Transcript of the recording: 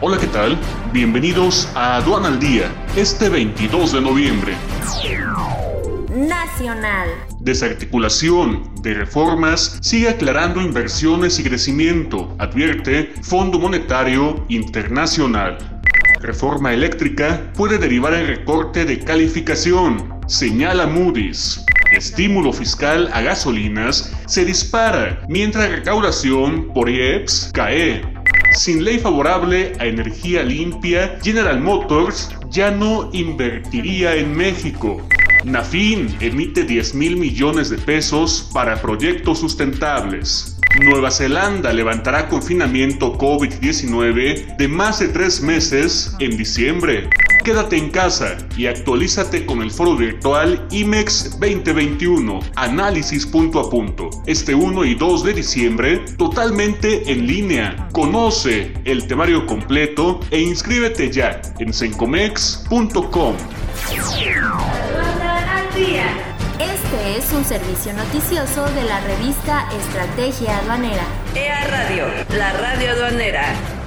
Hola, ¿qué tal? Bienvenidos a Aduana al Día, este 22 de noviembre. Nacional. Desarticulación de reformas sigue aclarando inversiones y crecimiento, advierte Fondo Monetario Internacional. Reforma eléctrica puede derivar en recorte de calificación, señala Moody's. Estímulo fiscal a gasolinas se dispara mientras recaudación por IEPS cae. Sin ley favorable a energía limpia, General Motors ya no invertiría en México. Nafin emite 10 mil millones de pesos para proyectos sustentables. Nueva Zelanda levantará confinamiento COVID-19 de más de tres meses en diciembre. Quédate en casa y actualízate con el foro virtual IMEX 2021, análisis punto a punto, este 1 y 2 de diciembre, totalmente en línea. Conoce el temario completo e inscríbete ya en sencomex.com. Este es un servicio noticioso de la revista Estrategia Aduanera. EA Radio, la radio aduanera